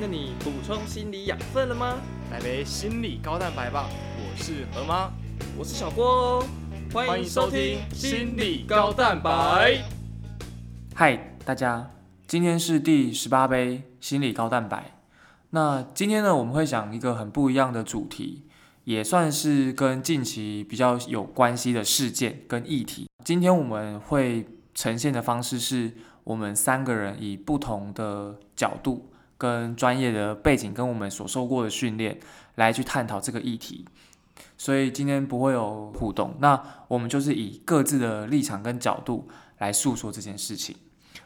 天的你补充心理养分了吗？来杯心理高蛋白吧！我是何妈，我是小郭哦，欢迎收听心理高蛋白。嗨，大家，今天是第十八杯心理高蛋白。那今天呢，我们会讲一个很不一样的主题，也算是跟近期比较有关系的事件跟议题。今天我们会呈现的方式是，我们三个人以不同的角度。跟专业的背景，跟我们所受过的训练来去探讨这个议题，所以今天不会有互动。那我们就是以各自的立场跟角度来诉说这件事情。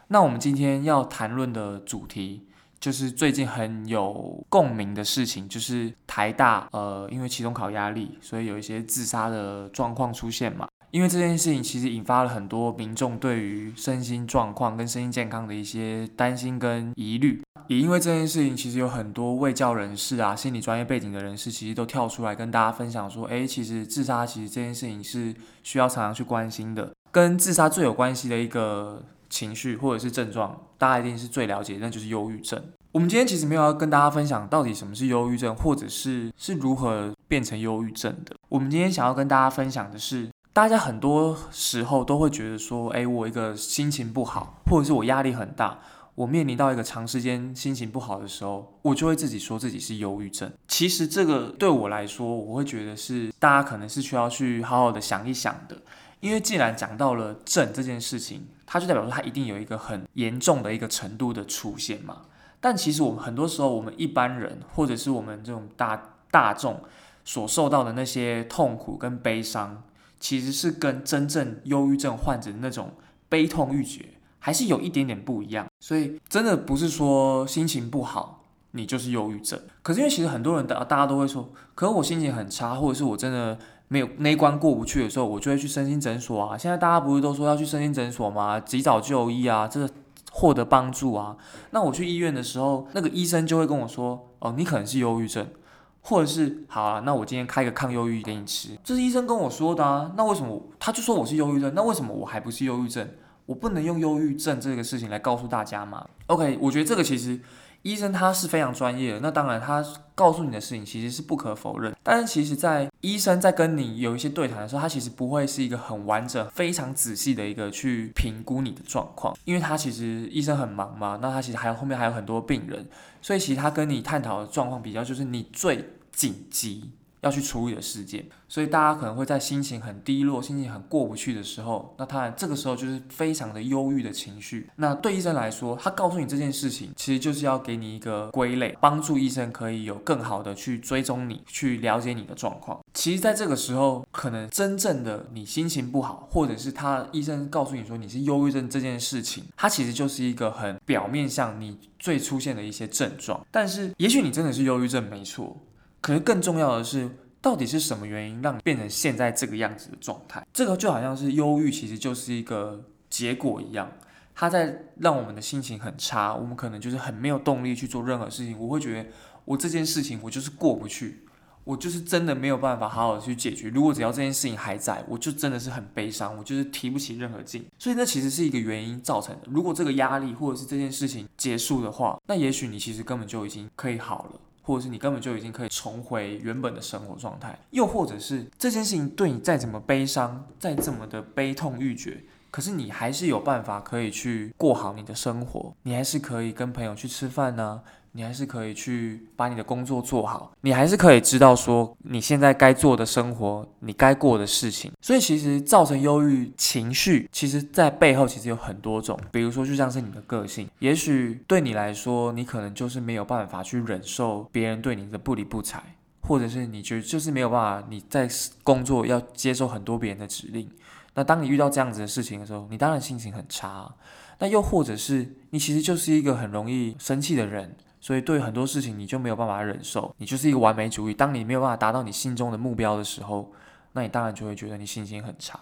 那我们今天要谈论的主题，就是最近很有共鸣的事情，就是台大呃，因为期中考压力，所以有一些自杀的状况出现嘛。因为这件事情其实引发了很多民众对于身心状况跟身心健康的一些担心跟疑虑。也因为这件事情，其实有很多卫教人士啊、心理专业背景的人士，其实都跳出来跟大家分享说：，诶，其实自杀其实这件事情是需要常常去关心的。跟自杀最有关系的一个情绪或者是症状，大家一定是最了解，那就是忧郁症。我们今天其实没有要跟大家分享到底什么是忧郁症，或者是是如何变成忧郁症的。我们今天想要跟大家分享的是。大家很多时候都会觉得说，哎，我一个心情不好，或者是我压力很大，我面临到一个长时间心情不好的时候，我就会自己说自己是忧郁症。其实这个对我来说，我会觉得是大家可能是需要去好好的想一想的，因为既然讲到了症这件事情，它就代表说它一定有一个很严重的一个程度的出现嘛。但其实我们很多时候，我们一般人或者是我们这种大大众所受到的那些痛苦跟悲伤。其实是跟真正忧郁症患者那种悲痛欲绝还是有一点点不一样，所以真的不是说心情不好你就是忧郁症。可是因为其实很多人大大家都会说，可是我心情很差，或者是我真的没有那关过不去的时候，我就会去身心诊所啊。现在大家不是都说要去身心诊所吗？及早就医啊，这获得帮助啊。那我去医院的时候，那个医生就会跟我说，哦，你可能是忧郁症。或者是好啊，那我今天开个抗忧郁给你吃，这是医生跟我说的啊。那为什么他就说我是忧郁症？那为什么我还不是忧郁症？我不能用忧郁症这个事情来告诉大家吗？OK，我觉得这个其实医生他是非常专业的。那当然他告诉你的事情其实是不可否认，但是其实在医生在跟你有一些对谈的时候，他其实不会是一个很完整、非常仔细的一个去评估你的状况，因为他其实医生很忙嘛，那他其实还有后面还有很多病人。所以其实他跟你探讨的状况比较，就是你最紧急要去处理的事件。所以大家可能会在心情很低落、心情很过不去的时候，那他这个时候就是非常的忧郁的情绪。那对医生来说，他告诉你这件事情，其实就是要给你一个归类，帮助医生可以有更好的去追踪你，去了解你的状况。其实，在这个时候，可能真正的你心情不好，或者是他医生告诉你说你是忧郁症这件事情，它其实就是一个很表面上你最出现的一些症状。但是，也许你真的是忧郁症，没错。可是更重要的是。到底是什么原因让你变成现在这个样子的状态？这个就好像是忧郁，其实就是一个结果一样，它在让我们的心情很差，我们可能就是很没有动力去做任何事情。我会觉得我这件事情我就是过不去，我就是真的没有办法好好的去解决。如果只要这件事情还在，我就真的是很悲伤，我就是提不起任何劲。所以那其实是一个原因造成的。如果这个压力或者是这件事情结束的话，那也许你其实根本就已经可以好了。或者是你根本就已经可以重回原本的生活状态，又或者是这件事情对你再怎么悲伤，再怎么的悲痛欲绝，可是你还是有办法可以去过好你的生活，你还是可以跟朋友去吃饭呢。你还是可以去把你的工作做好，你还是可以知道说你现在该做的生活，你该过的事情。所以其实造成忧郁情绪，其实在背后其实有很多种。比如说，就像是你的个性，也许对你来说，你可能就是没有办法去忍受别人对你的不理不睬，或者是你觉得就是没有办法你在工作要接受很多别人的指令。那当你遇到这样子的事情的时候，你当然心情很差。那又或者是你其实就是一个很容易生气的人。所以对很多事情你就没有办法忍受，你就是一个完美主义。当你没有办法达到你心中的目标的时候，那你当然就会觉得你心情很差。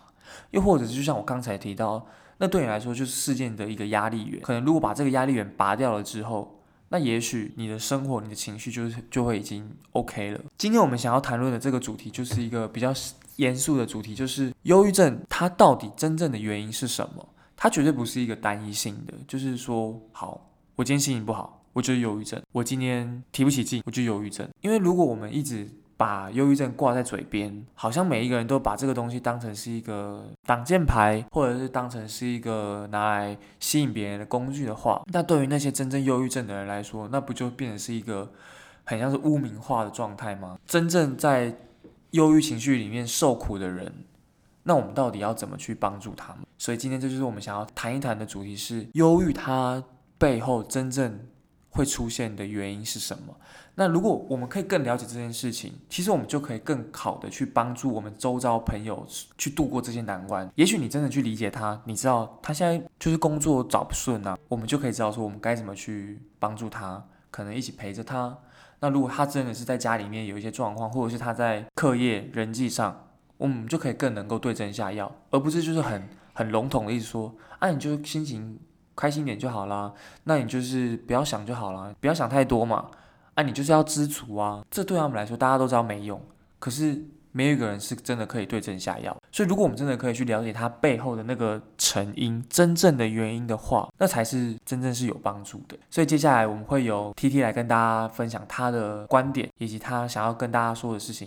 又或者是就像我刚才提到，那对你来说就是事件的一个压力源。可能如果把这个压力源拔掉了之后，那也许你的生活、你的情绪就是就会已经 OK 了。今天我们想要谈论的这个主题就是一个比较严肃的主题，就是忧郁症它到底真正的原因是什么？它绝对不是一个单一性的，就是说，好，我今天心情不好。我我就忧郁症；我今天提不起劲，我就忧郁症。因为如果我们一直把忧郁症挂在嘴边，好像每一个人都把这个东西当成是一个挡箭牌，或者是当成是一个拿来吸引别人的工具的话，那对于那些真正忧郁症的人来说，那不就变成是一个很像是污名化的状态吗？真正在忧郁情绪里面受苦的人，那我们到底要怎么去帮助他们？所以今天这就是我们想要谈一谈的主题是忧郁，它背后真正会出现的原因是什么？那如果我们可以更了解这件事情，其实我们就可以更好的去帮助我们周遭朋友去度过这些难关。也许你真的去理解他，你知道他现在就是工作找不顺啊，我们就可以知道说我们该怎么去帮助他，可能一起陪着他。那如果他真的是在家里面有一些状况，或者是他在课业、人际上，我们就可以更能够对症下药，而不是就是很很笼统的意思说，啊，你就心情开心点就好啦，那你就是不要想就好了，不要想太多嘛。啊你就是要知足啊，这对他们来说大家都知道没用，可是没有一个人是真的可以对症下药。所以如果我们真的可以去了解他背后的那个成因、真正的原因的话，那才是真正是有帮助的。所以接下来我们会由 T T 来跟大家分享他的观点，以及他想要跟大家说的事情。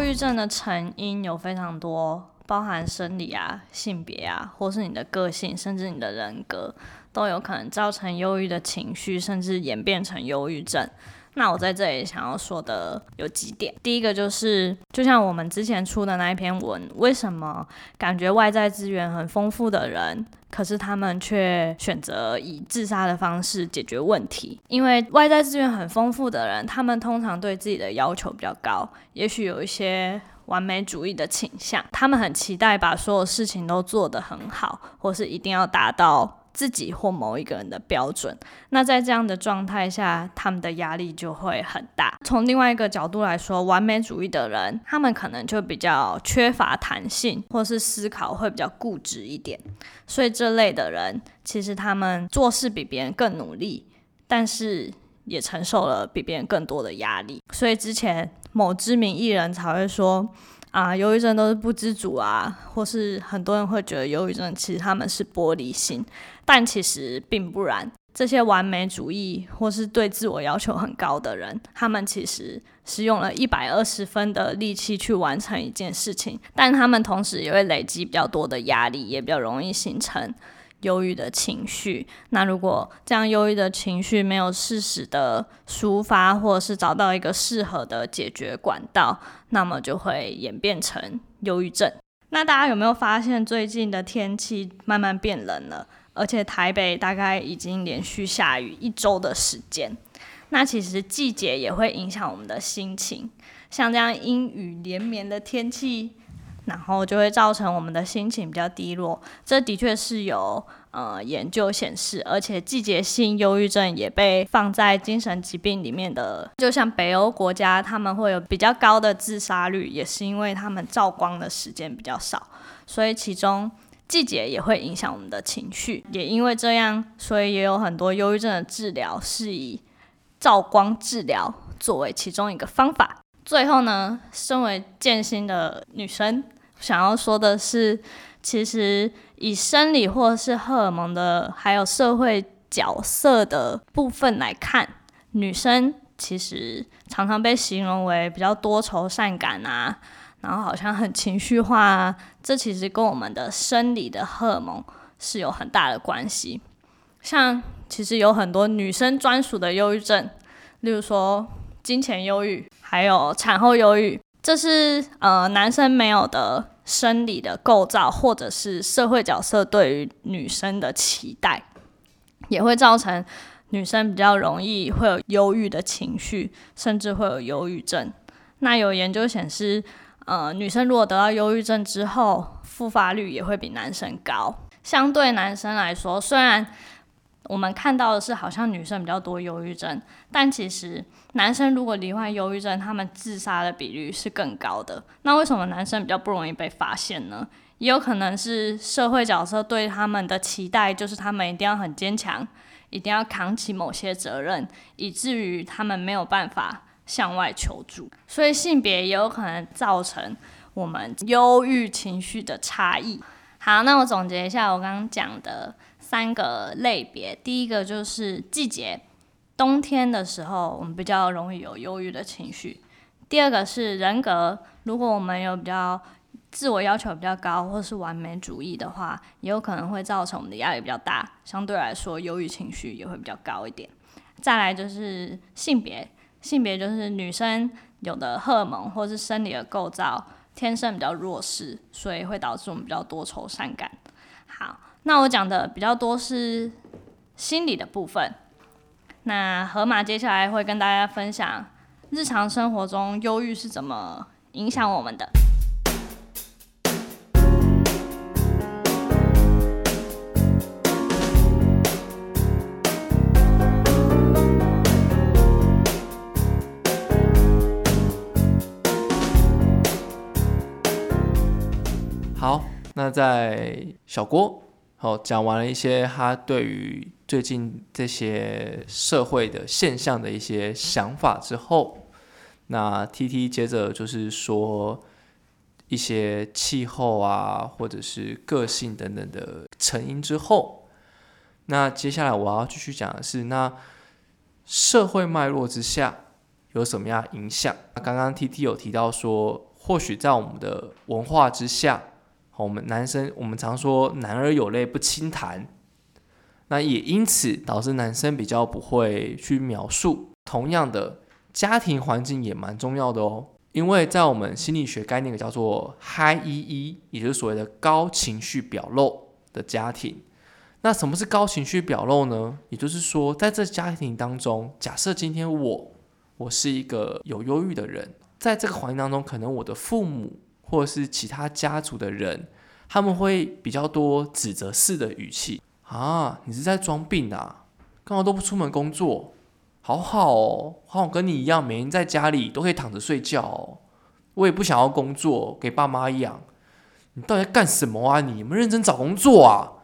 忧郁症的成因有非常多，包含生理啊、性别啊，或是你的个性，甚至你的人格，都有可能造成忧郁的情绪，甚至演变成忧郁症。那我在这里想要说的有几点，第一个就是，就像我们之前出的那一篇文，为什么感觉外在资源很丰富的人，可是他们却选择以自杀的方式解决问题？因为外在资源很丰富的人，他们通常对自己的要求比较高，也许有一些完美主义的倾向，他们很期待把所有事情都做得很好，或是一定要达到。自己或某一个人的标准，那在这样的状态下，他们的压力就会很大。从另外一个角度来说，完美主义的人，他们可能就比较缺乏弹性，或是思考会比较固执一点。所以这类的人，其实他们做事比别人更努力，但是也承受了比别人更多的压力。所以之前某知名艺人才会说。啊，忧郁症都是不知足啊，或是很多人会觉得忧郁症其实他们是玻璃心，但其实并不然。这些完美主义或是对自我要求很高的人，他们其实是用了一百二十分的力气去完成一件事情，但他们同时也会累积比较多的压力，也比较容易形成。忧郁的情绪，那如果这样忧郁的情绪没有适时的抒发，或者是找到一个适合的解决管道，那么就会演变成忧郁症。那大家有没有发现最近的天气慢慢变冷了？而且台北大概已经连续下雨一周的时间。那其实季节也会影响我们的心情，像这样阴雨连绵的天气。然后就会造成我们的心情比较低落，这的确是有呃研究显示，而且季节性忧郁症也被放在精神疾病里面的。就像北欧国家，他们会有比较高的自杀率，也是因为他们照光的时间比较少，所以其中季节也会影响我们的情绪。也因为这样，所以也有很多忧郁症的治疗是以照光治疗作为其中一个方法。最后呢，身为剑心的女生。想要说的是，其实以生理或是荷尔蒙的，还有社会角色的部分来看，女生其实常常被形容为比较多愁善感啊，然后好像很情绪化啊。这其实跟我们的生理的荷尔蒙是有很大的关系。像其实有很多女生专属的忧郁症，例如说金钱忧郁，还有产后忧郁。这是呃男生没有的生理的构造，或者是社会角色对于女生的期待，也会造成女生比较容易会有忧郁的情绪，甚至会有忧郁症。那有研究显示，呃，女生如果得到忧郁症之后，复发率也会比男生高。相对男生来说，虽然我们看到的是好像女生比较多忧郁症，但其实。男生如果罹患忧郁症，他们自杀的比率是更高的。那为什么男生比较不容易被发现呢？也有可能是社会角色对他们的期待，就是他们一定要很坚强，一定要扛起某些责任，以至于他们没有办法向外求助。所以性别也有可能造成我们忧郁情绪的差异。好，那我总结一下我刚刚讲的三个类别。第一个就是季节，冬天的时候我们比较容易有忧郁的情绪。第二个是人格，如果我们有比较自我要求比较高，或是完美主义的话，也有可能会造成我们的压力比较大，相对来说忧郁情绪也会比较高一点。再来就是性别，性别就是女生有的荷尔蒙或是生理的构造天生比较弱势，所以会导致我们比较多愁善感。好，那我讲的比较多是心理的部分，那河马接下来会跟大家分享。日常生活中，忧郁是怎么影响我们的？好，那在小郭好讲完了一些他对于最近这些社会的现象的一些想法之后。那 T T 接着就是说一些气候啊，或者是个性等等的成因之后，那接下来我要继续讲的是，那社会脉络之下有什么样影响？刚刚 T T 有提到说，或许在我们的文化之下，我们男生我们常说男儿有泪不轻弹，那也因此导致男生比较不会去描述同样的。家庭环境也蛮重要的哦，因为在我们心理学概念叫做 High EE，也就是所谓的高情绪表露的家庭。那什么是高情绪表露呢？也就是说，在这家庭当中，假设今天我我是一个有忧郁的人，在这个环境当中，可能我的父母或者是其他家族的人，他们会比较多指责式的语气啊，你是在装病啊，干嘛都不出门工作？好好哦，好跟你一样，每天在家里都可以躺着睡觉哦。我也不想要工作，给爸妈养。你到底在干什么啊？你有没有认真找工作啊？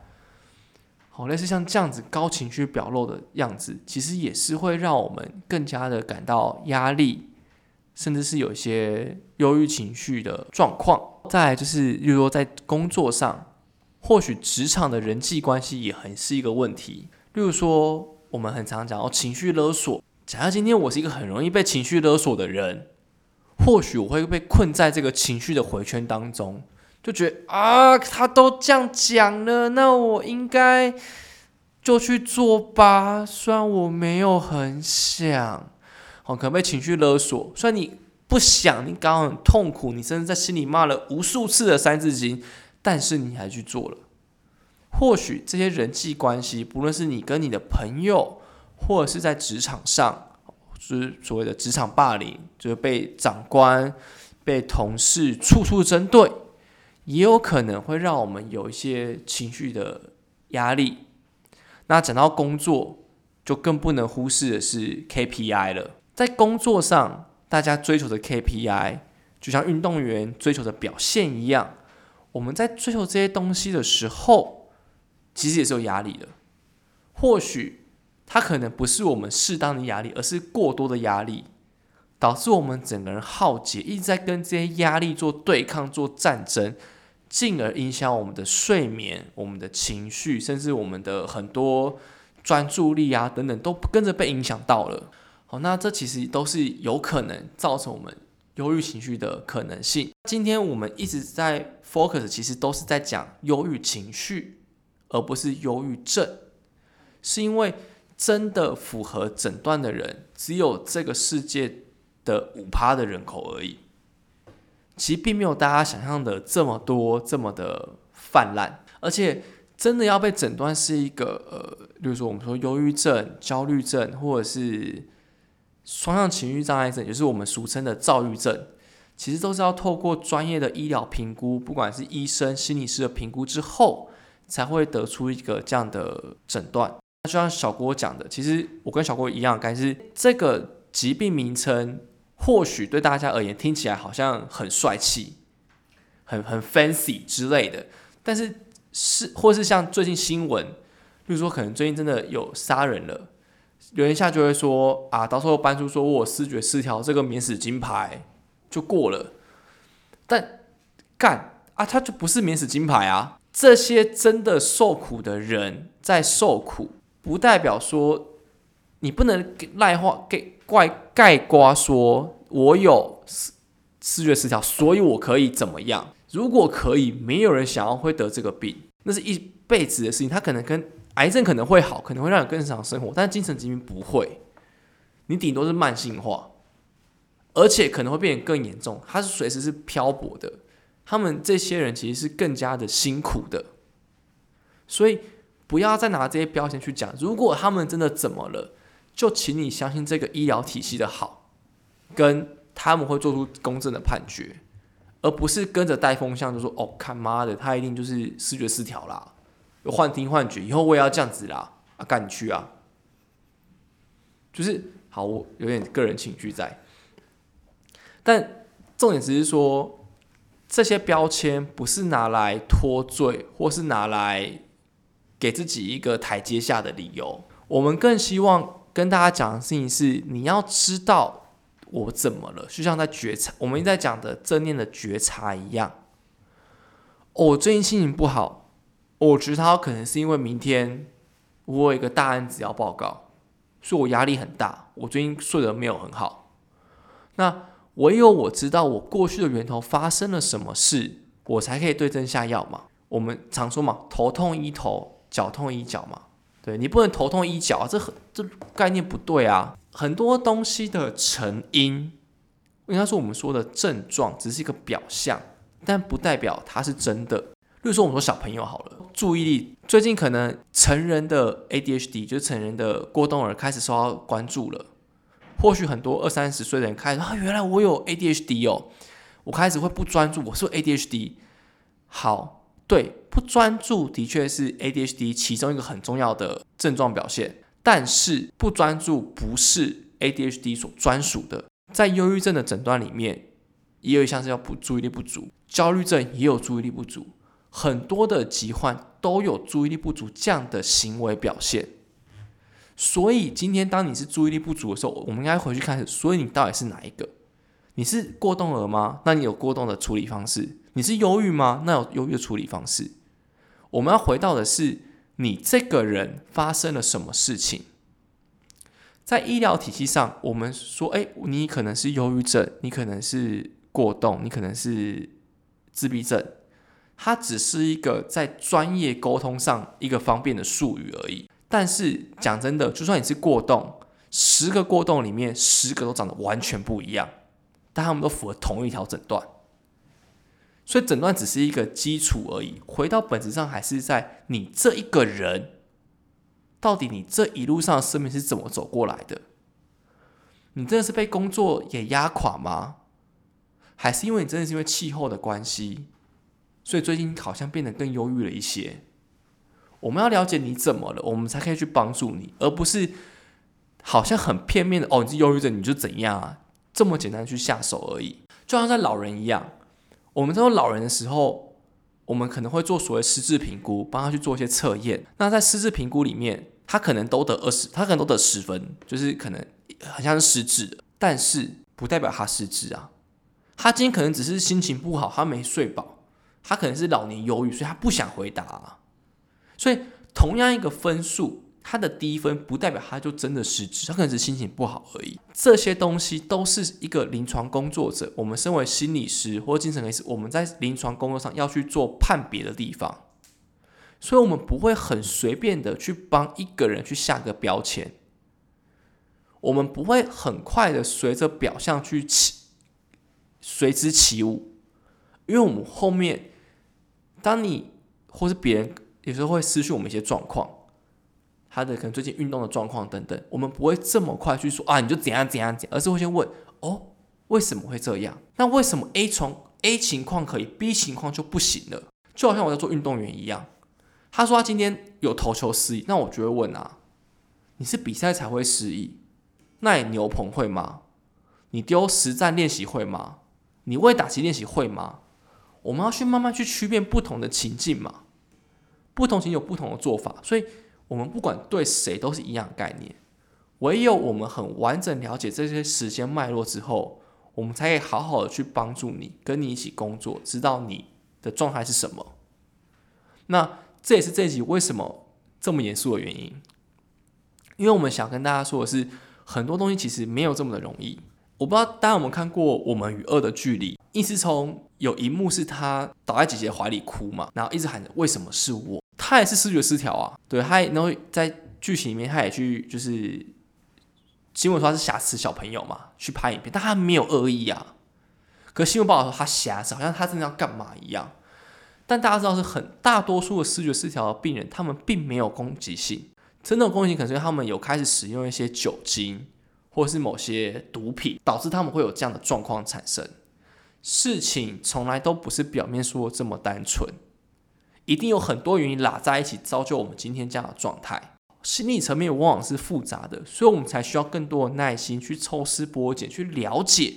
好，类似像这样子高情绪表露的样子，其实也是会让我们更加的感到压力，甚至是有一些忧郁情绪的状况。再就是，例如说在工作上，或许职场的人际关系也很是一个问题。例如说。我们很常讲哦，情绪勒索。假如今天我是一个很容易被情绪勒索的人，或许我会被困在这个情绪的回圈当中，就觉得啊，他都这样讲了，那我应该就去做吧。虽然我没有很想，哦，可能被情绪勒索。虽然你不想，你刚刚很痛苦，你甚至在心里骂了无数次的三字经，但是你还去做了。或许这些人际关系，不论是你跟你的朋友，或者是在职场上，就是所谓的职场霸凌，就是被长官、被同事处处针对，也有可能会让我们有一些情绪的压力。那讲到工作，就更不能忽视的是 KPI 了。在工作上，大家追求的 KPI，就像运动员追求的表现一样，我们在追求这些东西的时候。其实也是有压力的，或许它可能不是我们适当的压力，而是过多的压力，导致我们整个人耗竭，一直在跟这些压力做对抗、做战争，进而影响我们的睡眠、我们的情绪，甚至我们的很多专注力啊等等，都跟着被影响到了。好，那这其实都是有可能造成我们忧郁情绪的可能性。今天我们一直在 focus，其实都是在讲忧郁情绪。而不是忧郁症，是因为真的符合诊断的人只有这个世界的五趴的人口而已。其实并没有大家想象的这么多，这么的泛滥。而且真的要被诊断是一个呃，比如说我们说忧郁症、焦虑症，或者是双向情绪障碍症，也就是我们俗称的躁郁症，其实都是要透过专业的医疗评估，不管是医生、心理师的评估之后。才会得出一个这样的诊断。就像小郭讲的，其实我跟小郭一样，感觉是这个疾病名称或许对大家而言听起来好像很帅气，很很 fancy 之类的。但是是或是像最近新闻，比如说可能最近真的有杀人了，有人下就会说啊，到时候搬出说我视觉失调，这个免死金牌就过了。但干啊，他就不是免死金牌啊！这些真的受苦的人在受苦，不代表说你不能赖话给怪盖瓜说，我有视视觉失调，所以我可以怎么样？如果可以，没有人想要会得这个病，那是一辈子的事情。他可能跟癌症可能会好，可能会让你更常生活，但精神疾病不会，你顶多是慢性化，而且可能会变得更严重。他是随时是漂泊的，他们这些人其实是更加的辛苦的，所以不要再拿这些标签去讲。如果他们真的怎么了，就请你相信这个医疗体系的好，跟他们会做出公正的判决。而不是跟着带风向，就说哦，看妈的，他一定就是视觉失调啦，有幻听幻觉，以后我也要这样子啦，啊，赶紧去啊！就是好，我有点个人情绪在，但重点只是说，这些标签不是拿来脱罪，或是拿来给自己一个台阶下的理由。我们更希望跟大家讲的事情是，你要知道。我怎么了？就像在觉察，我们一直在讲的正念的觉察一样。我最近心情不好，我觉得他可能是因为明天我有一个大案子要报告，所以我压力很大。我最近睡得没有很好。那唯有我知道我过去的源头发生了什么事，我才可以对症下药嘛。我们常说嘛，头痛医头，脚痛医脚嘛。对你不能头痛医脚啊，这很这概念不对啊。很多东西的成因，应该说我们说的症状只是一个表象，但不代表它是真的。例如说，我们说小朋友好了，注意力最近可能成人的 ADHD，就是成人的过动儿开始受到关注了。或许很多二三十岁的人开始啊，原来我有 ADHD 哦，我开始会不专注，我是 ADHD。好，对，不专注的确是 ADHD 其中一个很重要的症状表现。但是不专注不是 ADHD 所专属的，在忧郁症的诊断里面，也有一项是要不注意力不足，焦虑症也有注意力不足，很多的疾患都有注意力不足这样的行为表现。所以今天当你是注意力不足的时候，我们应该回去看，所以你到底是哪一个？你是过动儿吗？那你有过动的处理方式？你是忧郁吗？那有忧郁的处理方式？我们要回到的是。你这个人发生了什么事情？在医疗体系上，我们说，哎，你可能是忧郁症，你可能是过动，你可能是自闭症，它只是一个在专业沟通上一个方便的术语而已。但是讲真的，就算你是过动，十个过动里面十个都长得完全不一样，但他们都符合同一条诊断。所以诊断只是一个基础而已，回到本质上还是在你这一个人，到底你这一路上的生命是怎么走过来的？你真的是被工作也压垮吗？还是因为你真的是因为气候的关系，所以最近好像变得更忧郁了一些？我们要了解你怎么了，我们才可以去帮助你，而不是好像很片面的哦，你是忧郁症你就怎样啊？这么简单去下手而已，就像在老人一样。我们都有老人的时候，我们可能会做所谓失智评估，帮他去做一些测验。那在失智评估里面，他可能都得二十，他可能都得十分，就是可能很像是失智的，但是不代表他失智啊。他今天可能只是心情不好，他没睡饱，他可能是老年忧郁，所以他不想回答。所以同样一个分数。他的低分不代表他就真的失职，他可能是心情不好而已。这些东西都是一个临床工作者，我们身为心理师或精神科医师，我们在临床工作上要去做判别的地方。所以，我们不会很随便的去帮一个人去下个标签，我们不会很快的随着表象去起随之起舞，因为我们后面，当你或是别人有时候会失去我们一些状况。他的可能最近运动的状况等等，我们不会这么快去说啊，你就怎样怎样怎样，而是会先问哦，为什么会这样？那为什么 A 从 A 情况可以，B 情况就不行了？就好像我在做运动员一样，他说他今天有投球失意，那我就会问啊，你是比赛才会失忆？那你牛棚会吗？你丢实战练习会吗？你未打击练习会吗？我们要去慢慢去区辨不同的情境嘛，不同情有不同的做法，所以我们不管对谁都是一样概念。唯有我们很完整了解这些时间脉络之后，我们才可以好好的去帮助你，跟你一起工作，知道你的状态是什么。那这也是这一集为什么这么严肃的原因，因为我们想跟大家说的是，很多东西其实没有这么的容易。我不知道大家有没有看过《我们与恶的距离》，意思从有一幕是他倒在姐姐怀里哭嘛，然后一直喊着为什么是我，他也是视觉失调啊，对，他也然后在剧情里面他也去就是新闻说他是瑕疵小朋友嘛，去拍影片，但他没有恶意啊，可新闻报道说他瑕疵，好像他真的要干嘛一样。但大家知道是很大多数的视觉失调的病人，他们并没有攻击性，真的攻击性可能是他们有开始使用一些酒精。或是某些毒品导致他们会有这样的状况产生，事情从来都不是表面说这么单纯，一定有很多原因拉在一起，造就我们今天这样的状态。心理层面往往是复杂的，所以我们才需要更多的耐心去抽丝剥茧，去了解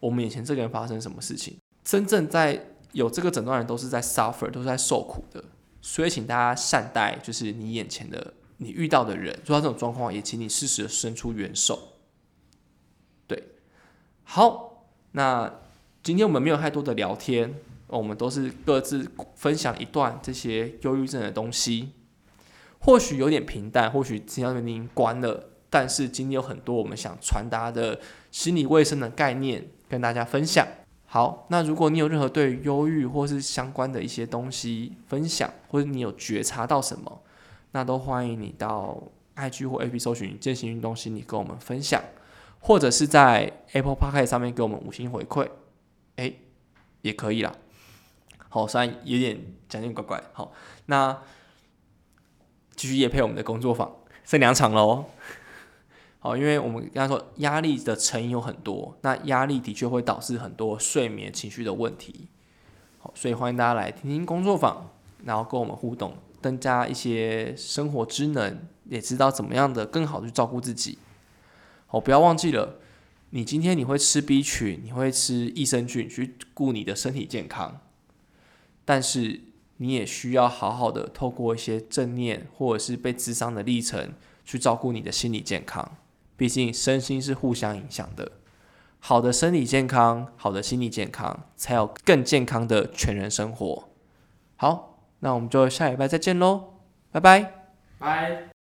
我们眼前这个人发生什么事情。真正在有这个诊断人都是在 suffer，都是在受苦的，所以请大家善待，就是你眼前的你遇到的人，遇到这种状况，也请你适时的伸出援手。好，那今天我们没有太多的聊天，我们都是各自分享一段这些忧郁症的东西，或许有点平淡，或许今天已经关了，但是今天有很多我们想传达的心理卫生的概念跟大家分享。好，那如果你有任何对忧郁或是相关的一些东西分享，或者你有觉察到什么，那都欢迎你到 IG 或 AP 搜寻健行运动心理跟我们分享。或者是在 Apple Park 上面给我们五星回馈，哎，也可以啦。好，虽然有点讲点怪怪。好，那继续夜配我们的工作坊，剩两场喽。好，因为我们刚才说压力的成因有很多，那压力的确会导致很多睡眠、情绪的问题。好，所以欢迎大家来听听工作坊，然后跟我们互动，增加一些生活知能，也知道怎么样的更好的去照顾自己。哦，不要忘记了，你今天你会吃 B 群，你会吃益生菌去顾你的身体健康，但是你也需要好好的透过一些正念或者是被智商的历程去照顾你的心理健康。毕竟身心是互相影响的，好的身体健康，好的心理健康，才有更健康的全人生活。好，那我们就下礼拜再见喽，拜拜，拜。